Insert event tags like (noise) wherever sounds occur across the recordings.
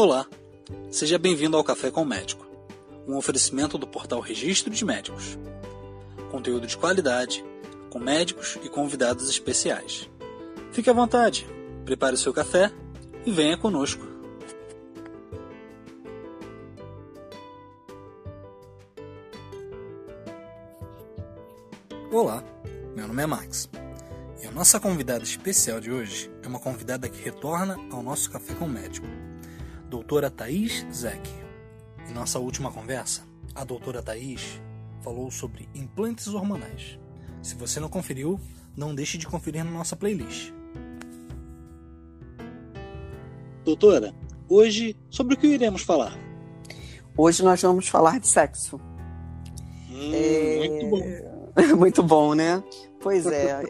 Olá, seja bem-vindo ao Café com o Médico, um oferecimento do portal Registro de Médicos. Conteúdo de qualidade, com médicos e convidados especiais. Fique à vontade, prepare o seu café e venha conosco. Olá, meu nome é Max. E a nossa convidada especial de hoje é uma convidada que retorna ao nosso Café com o Médico doutora Thaís Zeck. Em nossa última conversa, a doutora Thaís falou sobre implantes hormonais. Se você não conferiu, não deixe de conferir na nossa playlist. Doutora, hoje sobre o que iremos falar? Hoje nós vamos falar de sexo. Hum, é... Muito bom. (laughs) muito bom, né? Pois (laughs) é.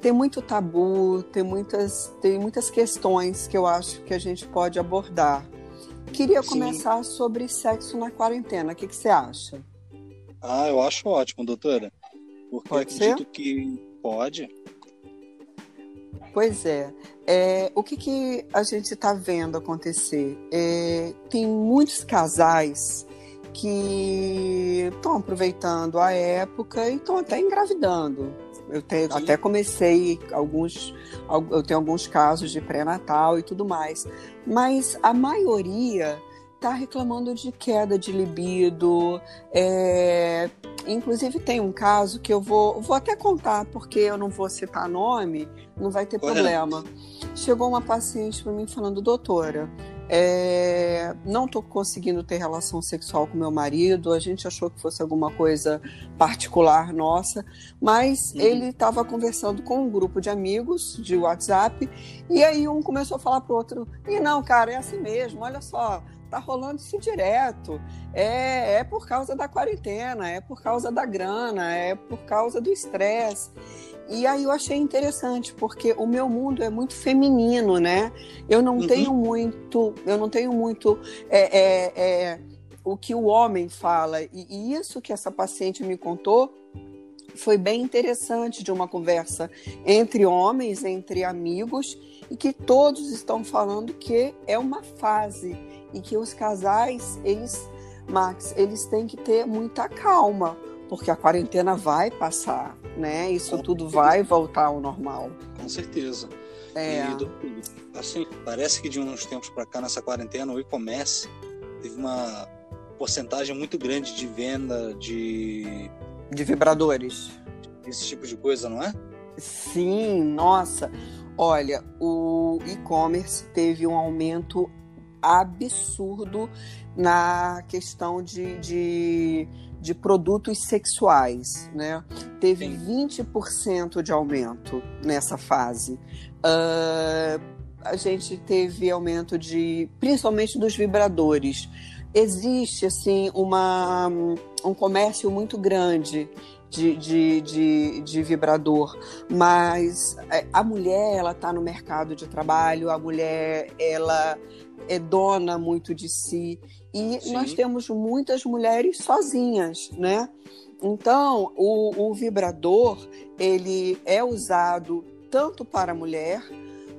Tem muito tabu, tem muitas, tem muitas questões que eu acho que a gente pode abordar. Queria Sim. começar sobre sexo na quarentena. O que, que, você acha? Ah, eu acho ótimo, doutora. Porque pode acredito ser? que pode. Pois é. é o que, que a gente está vendo acontecer? É, tem muitos casais que estão aproveitando a época e estão até engravidando. Eu tenho, até comecei alguns, eu tenho alguns casos de pré-natal e tudo mais, mas a maioria está reclamando de queda de libido. É... Inclusive tem um caso que eu vou, vou até contar, porque eu não vou citar nome, não vai ter Correto. problema. Chegou uma paciente para mim falando, doutora, é, não estou conseguindo ter relação sexual com meu marido. A gente achou que fosse alguma coisa particular nossa, mas uhum. ele estava conversando com um grupo de amigos de WhatsApp e aí um começou a falar pro outro: e não, cara, é assim mesmo. Olha só, tá rolando isso direto. É, é por causa da quarentena, é por causa da grana, é por causa do estresse. E aí eu achei interessante, porque o meu mundo é muito feminino, né? Eu não uhum. tenho muito, eu não tenho muito é, é, é, o que o homem fala. E, e isso que essa paciente me contou foi bem interessante de uma conversa entre homens, entre amigos, e que todos estão falando que é uma fase e que os casais, eles, Max, eles têm que ter muita calma porque a quarentena vai passar, né? Isso tudo vai voltar ao normal. Com certeza. É. E, assim, parece que de uns tempos para cá, nessa quarentena, o e-commerce teve uma porcentagem muito grande de venda de... De vibradores. Esse tipo de coisa, não é? Sim, nossa. Olha, o e-commerce teve um aumento absurdo na questão de, de de produtos sexuais, né? Teve Sim. 20% de aumento nessa fase. Uh, a gente teve aumento de, principalmente dos vibradores. Existe assim uma, um comércio muito grande de, de, de, de, vibrador, mas é, a mulher ela está no mercado de trabalho, a mulher ela é dona muito de si e Sim. nós temos muitas mulheres sozinhas, né? Então, o, o vibrador, ele é usado tanto para a mulher,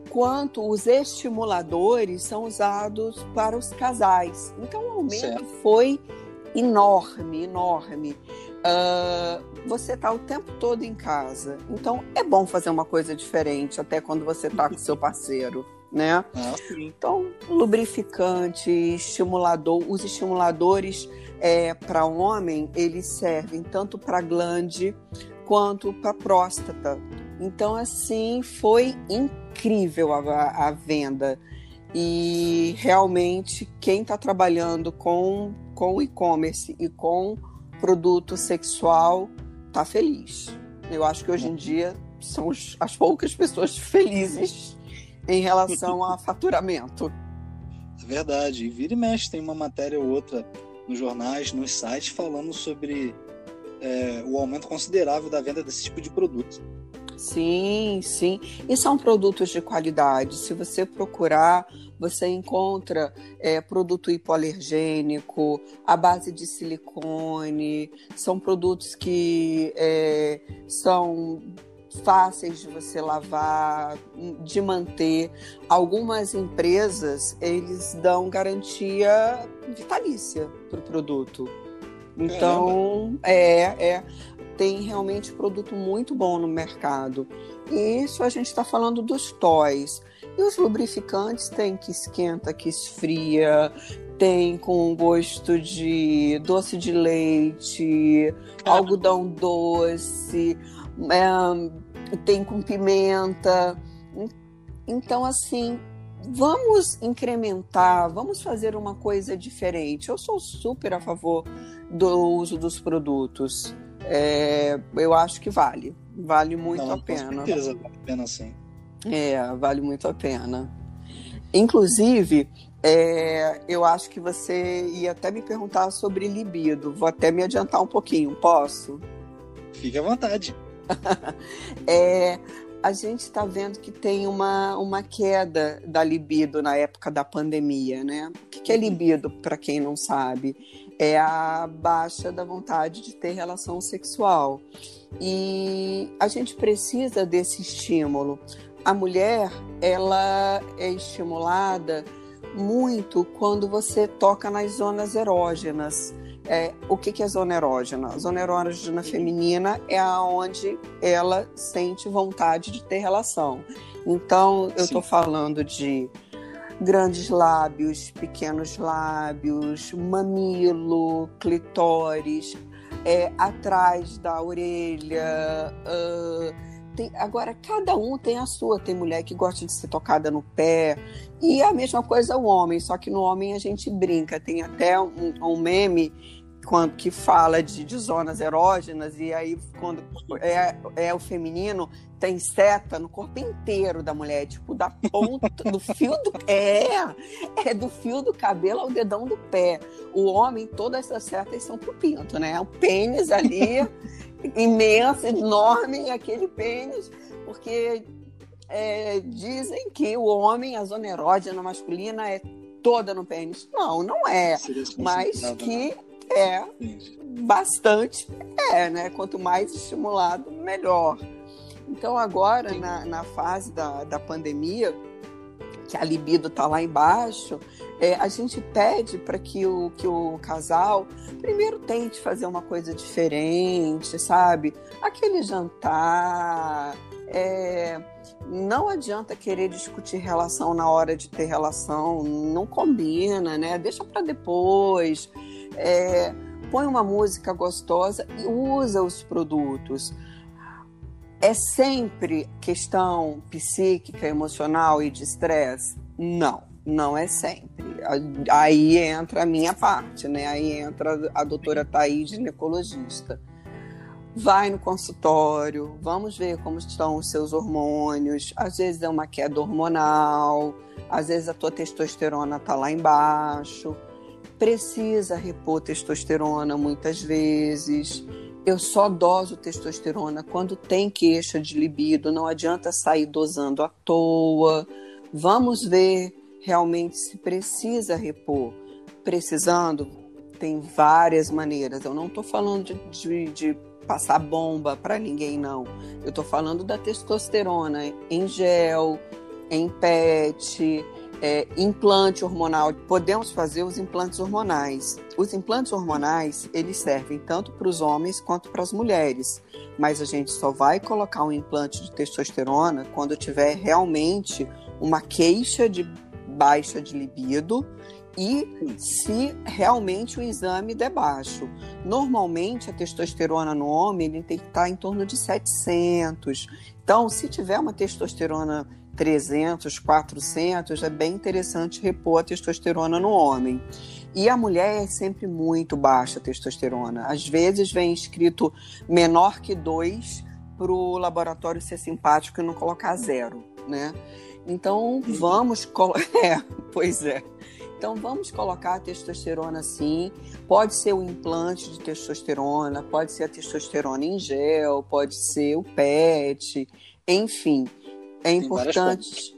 quanto os estimuladores são usados para os casais. Então, o aumento certo. foi enorme, enorme. Uh, você está o tempo todo em casa, então é bom fazer uma coisa diferente, até quando você está com seu (laughs) parceiro né? Ah, então, lubrificante, estimulador, os estimuladores é, para homem, eles servem tanto para glande quanto para próstata. Então, assim, foi incrível a, a venda. E realmente, quem está trabalhando com, com e-commerce e com produto sexual está feliz. Eu acho que hoje em dia são as poucas pessoas (laughs) felizes em relação a (laughs) faturamento. É verdade. E vira e mexe, tem uma matéria ou outra nos jornais, nos sites, falando sobre é, o aumento considerável da venda desse tipo de produto. Sim, sim. E são produtos de qualidade. Se você procurar, você encontra é, produto hipoalergênico, a base de silicone, são produtos que é, são fáceis de você lavar, de manter. Algumas empresas, eles dão garantia vitalícia para o produto. Então, é, é, tem realmente produto muito bom no mercado. E isso a gente está falando dos toys. E os lubrificantes tem que esquenta, que esfria, tem com gosto de doce de leite, algodão doce, é, tem com pimenta. Então, assim, vamos incrementar, vamos fazer uma coisa diferente. Eu sou super a favor do uso dos produtos. É, eu acho que vale. Vale muito Não, a pena. Com certeza, vale a pena sim. É, vale muito a pena. Inclusive, é, eu acho que você ia até me perguntar sobre libido. Vou até me adiantar um pouquinho, posso? Fique à vontade. (laughs) é, a gente está vendo que tem uma, uma queda da libido na época da pandemia, né? O que, que é libido, para quem não sabe? É a baixa da vontade de ter relação sexual. E a gente precisa desse estímulo. A mulher, ela é estimulada muito quando você toca nas zonas erógenas. É, o que, que é zona erógena? A zona erógena feminina é aonde ela sente vontade de ter relação. Então, eu estou falando de grandes lábios, pequenos lábios, mamilo, clitóris, é, atrás da orelha. Uh, tem, agora, cada um tem a sua. Tem mulher que gosta de ser tocada no pé. E a mesma coisa o homem, só que no homem a gente brinca. Tem até um, um meme quando, que fala de, de, zonas erógenas, e aí quando é, é o feminino, tem seta no corpo inteiro da mulher, tipo, da ponta, do fio do. É, é do fio do cabelo ao dedão do pé. O homem, todas essas setas são pro pinto, né? O pênis ali (laughs) imenso, enorme, aquele pênis, porque é, dizem que o homem, a zona erógena masculina é toda no pênis. Não, não é. Mas que é bastante, é, né? Quanto mais estimulado, melhor. Então, agora, na, na fase da, da pandemia, que a libido está lá embaixo, é, a gente pede para que o, que o casal primeiro tente fazer uma coisa diferente, sabe? Aquele jantar. É, não adianta querer discutir relação na hora de ter relação, não combina, né? Deixa para depois. É, põe uma música gostosa e usa os produtos. É sempre questão psíquica, emocional e de estresse? Não, não é sempre. Aí entra a minha parte, né? Aí entra a doutora Thaís, ginecologista. Vai no consultório, vamos ver como estão os seus hormônios. Às vezes é uma queda hormonal, às vezes a tua testosterona está lá embaixo. Precisa repor testosterona muitas vezes eu só doso testosterona quando tem queixa de libido, não adianta sair dosando à toa. Vamos ver realmente se precisa repor. Precisando, tem várias maneiras. Eu não estou falando de, de, de passar bomba para ninguém, não. Eu estou falando da testosterona em gel, em PET, é, implante hormonal. Podemos fazer os implantes hormonais. Os implantes hormonais, eles servem tanto para os homens quanto para as mulheres. Mas a gente só vai colocar um implante de testosterona quando tiver realmente uma queixa de baixa de libido e se realmente o exame der baixo. Normalmente, a testosterona no homem ele tem que estar em torno de 700. Então, se tiver uma testosterona 300, 400, é bem interessante repor a testosterona no homem. E a mulher é sempre muito baixa a testosterona. Às vezes vem escrito menor que 2 para o laboratório ser simpático e não colocar zero, né? Então vamos. (laughs) É, pois é. Então vamos colocar a testosterona sim. Pode ser o implante de testosterona, pode ser a testosterona em gel, pode ser o PET, enfim. É importante.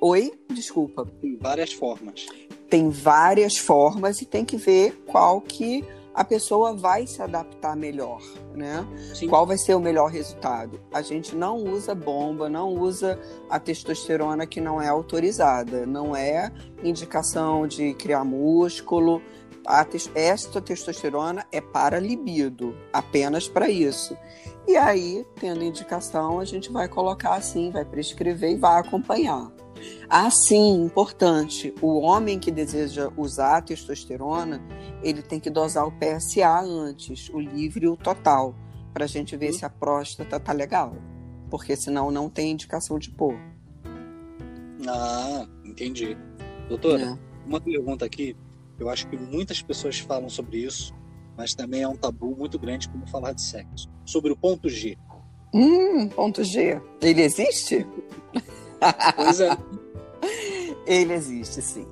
Oi? Desculpa. Tem várias formas. Tem várias formas e tem que ver qual que a pessoa vai se adaptar melhor, né? Sim. Qual vai ser o melhor resultado? A gente não usa bomba, não usa a testosterona que não é autorizada, não é indicação de criar músculo. Esta testosterona é para libido, apenas para isso. E aí, tendo indicação, a gente vai colocar assim, vai prescrever e vai acompanhar. Assim, importante, o homem que deseja usar a testosterona, ele tem que dosar o PSA antes, o livre e o total, para a gente ver uhum. se a próstata tá legal. Porque senão não tem indicação de pôr. Ah, entendi. Doutora, é. uma pergunta aqui. Eu acho que muitas pessoas falam sobre isso, mas também é um tabu muito grande como falar de sexo. Sobre o ponto G. Hum, ponto G. Ele existe? Pois é. (laughs) Ele existe, sim.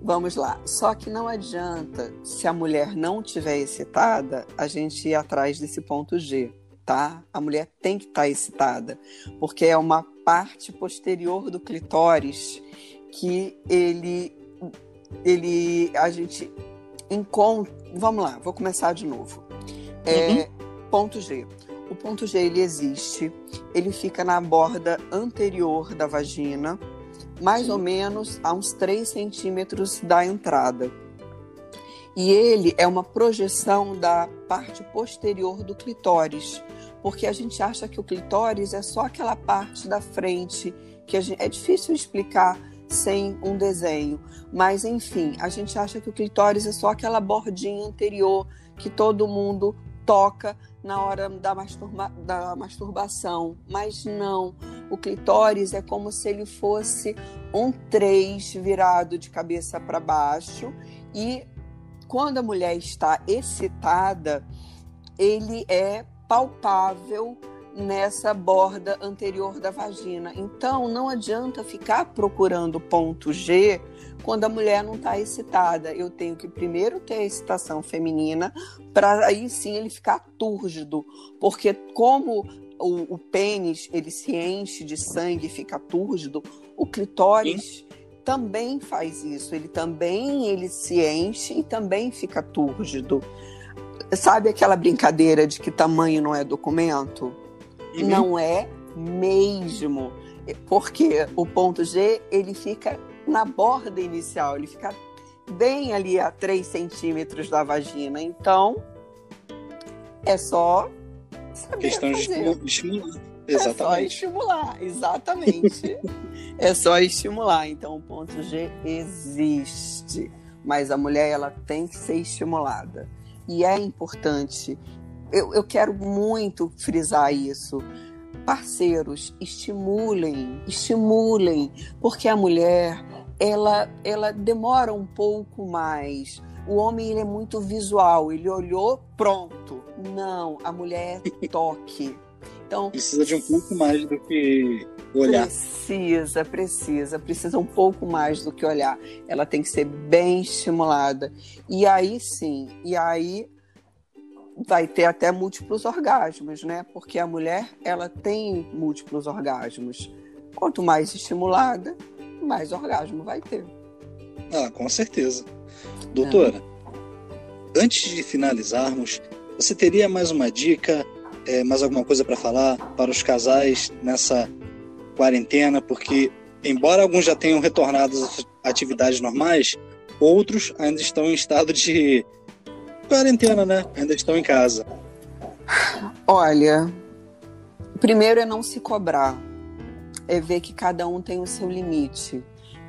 Vamos lá. Só que não adianta, se a mulher não estiver excitada, a gente ir atrás desse ponto G, tá? A mulher tem que estar tá excitada, porque é uma parte posterior do clitóris que ele, ele, a gente encontra. Vamos lá, vou começar de novo. É, uhum. Ponto G. O ponto G ele existe, ele fica na borda anterior da vagina, mais ou menos a uns 3 centímetros da entrada. E ele é uma projeção da parte posterior do clitóris, porque a gente acha que o clitóris é só aquela parte da frente que gente, é difícil explicar sem um desenho, mas enfim, a gente acha que o clitóris é só aquela bordinha anterior que todo mundo toca na hora da, masturba da masturbação, mas não. O clitóris é como se ele fosse um três virado de cabeça para baixo e quando a mulher está excitada, ele é palpável nessa borda anterior da vagina. Então, não adianta ficar procurando ponto G quando a mulher não está excitada. Eu tenho que primeiro ter a excitação feminina para aí sim ele ficar túrgido, porque como o, o, pênis ele se enche de sangue e fica túrgido, o clitóris sim. também faz isso. Ele também ele se enche e também fica túrgido. Sabe aquela brincadeira de que tamanho não é documento? Uhum. Não é mesmo. Porque o ponto G ele fica na borda inicial, ele fica bem ali a 3 centímetros da vagina. Então, é só saber Questão fazer. de estimular. Exatamente. É só estimular, exatamente. é só estimular. Então, o ponto G existe. Mas a mulher, ela tem que ser estimulada. E é importante eu, eu quero muito frisar isso. Parceiros, estimulem, estimulem, porque a mulher ela, ela demora um pouco mais. O homem ele é muito visual, ele olhou, pronto. Não, a mulher é (laughs) toque. Então, precisa de um pouco mais do que olhar. Precisa, precisa, precisa um pouco mais do que olhar. Ela tem que ser bem estimulada. E aí sim, e aí vai ter até múltiplos orgasmos, né? Porque a mulher, ela tem múltiplos orgasmos. Quanto mais estimulada, mais orgasmo vai ter. Ah, com certeza. Doutora, é. antes de finalizarmos, você teria mais uma dica, é, mais alguma coisa para falar para os casais nessa quarentena? Porque, embora alguns já tenham retornado às atividades normais, outros ainda estão em estado de quarentena, né? Ainda estão em casa. Olha, primeiro é não se cobrar, é ver que cada um tem o seu limite.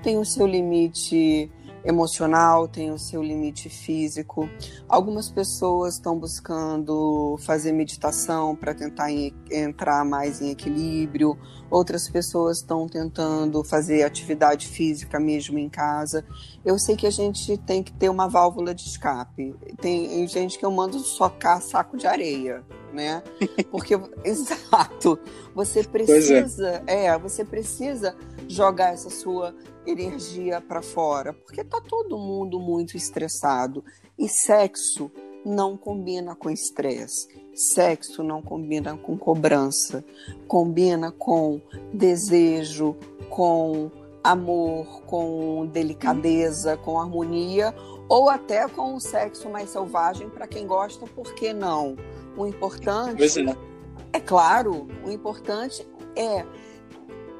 Tem o seu limite emocional, tem o seu limite físico. Algumas pessoas estão buscando fazer meditação para tentar entrar mais em equilíbrio, outras pessoas estão tentando fazer atividade física mesmo em casa. Eu sei que a gente tem que ter uma válvula de escape. Tem gente que eu mando socar saco de areia, né? (laughs) Porque (laughs) exato, você é. precisa, é. é, você precisa jogar essa sua energia para fora, porque tá todo mundo muito estressado e sexo não combina com estresse. Sexo não combina com cobrança, combina com desejo, com amor, com delicadeza, com harmonia, ou até com um sexo mais selvagem para quem gosta, por que não? O importante é. é claro, o importante é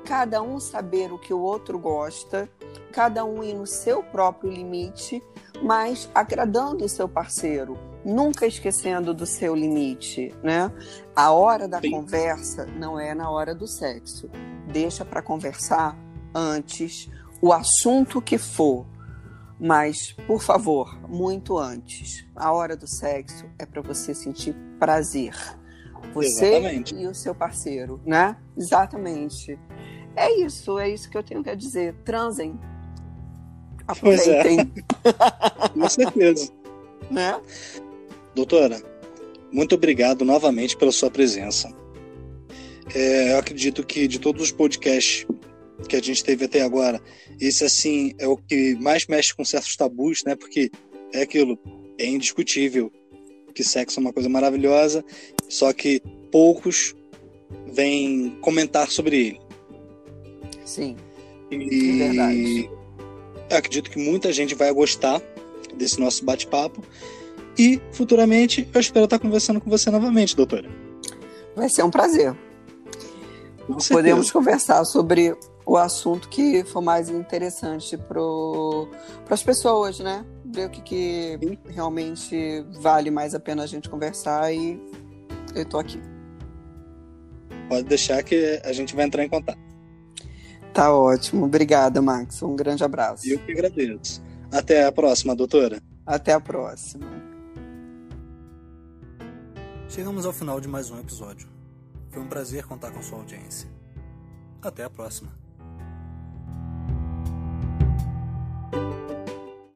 cada um saber o que o outro gosta, cada um ir no seu próprio limite, mas agradando o seu parceiro, nunca esquecendo do seu limite, né? A hora da Sim. conversa não é na hora do sexo. Deixa para conversar antes o assunto que for, mas por favor, muito antes. A hora do sexo é para você sentir prazer. Você Exatamente. e o seu parceiro, né? Exatamente. É isso, é isso que eu tenho que dizer. Transem. Aproveitem. Pois é. (laughs) Com certeza. né? Doutora, muito obrigado novamente pela sua presença. É, eu acredito que de todos os podcasts que a gente teve até agora, esse assim é o que mais mexe com certos tabus, né? Porque é aquilo, é indiscutível que sexo é uma coisa maravilhosa, só que poucos vêm comentar sobre ele. Sim. E é verdade. acredito que muita gente vai gostar desse nosso bate-papo. E futuramente eu espero estar conversando com você novamente, doutora. Vai ser um prazer. Podemos conversar sobre o assunto que for mais interessante para as pessoas, né? Ver o que, que realmente vale mais a pena a gente conversar e eu estou aqui. Pode deixar que a gente vai entrar em contato. Tá ótimo. Obrigada, Max. Um grande abraço. Eu que agradeço. Até a próxima, doutora. Até a próxima. Chegamos ao final de mais um episódio. Foi um prazer contar com sua audiência. Até a próxima.